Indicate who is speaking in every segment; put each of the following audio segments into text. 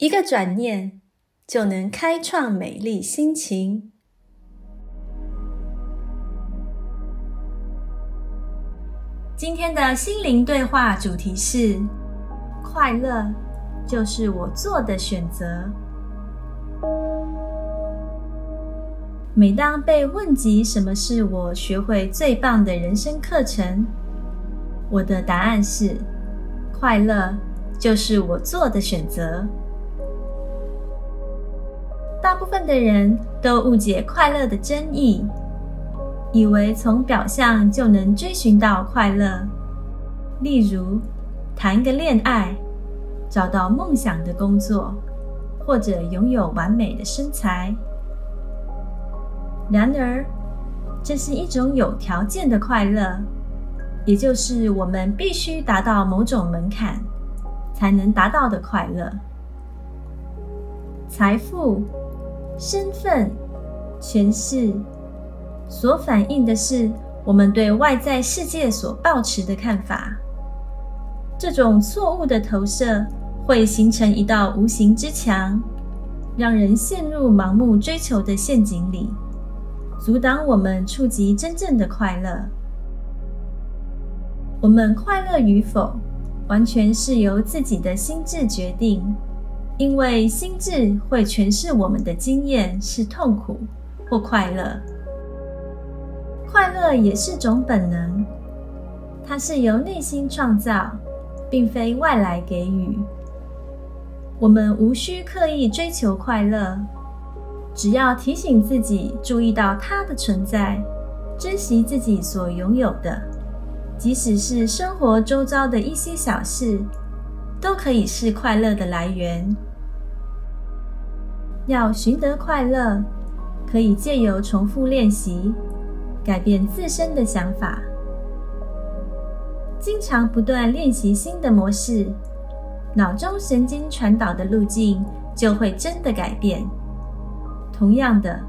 Speaker 1: 一个转念就能开创美丽心情。今天的心灵对话主题是：快乐就是我做的选择。每当被问及什么是我学会最棒的人生课程，我的答案是：快乐就是我做的选择。大部分的人都误解快乐的真意，以为从表象就能追寻到快乐，例如谈个恋爱、找到梦想的工作，或者拥有完美的身材。然而，这是一种有条件的快乐，也就是我们必须达到某种门槛才能达到的快乐。财富、身份、权势，所反映的是我们对外在世界所抱持的看法。这种错误的投射会形成一道无形之墙，让人陷入盲目追求的陷阱里。阻挡我们触及真正的快乐。我们快乐与否，完全是由自己的心智决定，因为心智会诠释我们的经验是痛苦或快乐。快乐也是种本能，它是由内心创造，并非外来给予。我们无需刻意追求快乐。只要提醒自己注意到它的存在，珍惜自己所拥有的，即使是生活周遭的一些小事，都可以是快乐的来源。要寻得快乐，可以借由重复练习，改变自身的想法，经常不断练习新的模式，脑中神经传导的路径就会真的改变。同样的，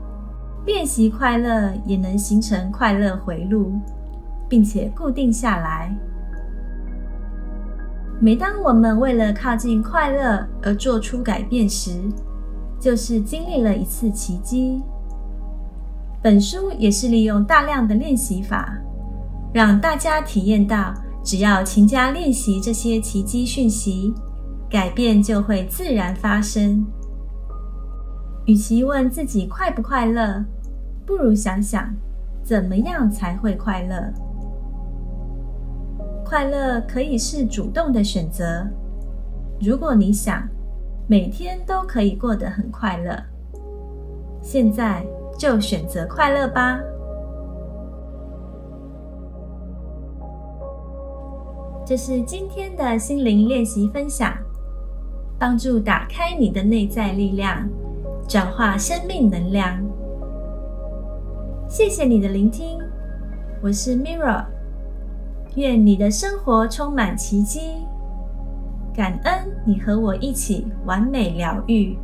Speaker 1: 练习快乐也能形成快乐回路，并且固定下来。每当我们为了靠近快乐而做出改变时，就是经历了一次奇迹。本书也是利用大量的练习法，让大家体验到，只要勤加练习这些奇迹讯息，改变就会自然发生。与其问自己快不快乐，不如想想怎么样才会快乐。快乐可以是主动的选择。如果你想每天都可以过得很快乐，现在就选择快乐吧。这是今天的心灵练习分享，帮助打开你的内在力量。转化生命能量。谢谢你的聆听，我是 Mirror。愿你的生活充满奇迹，感恩你和我一起完美疗愈。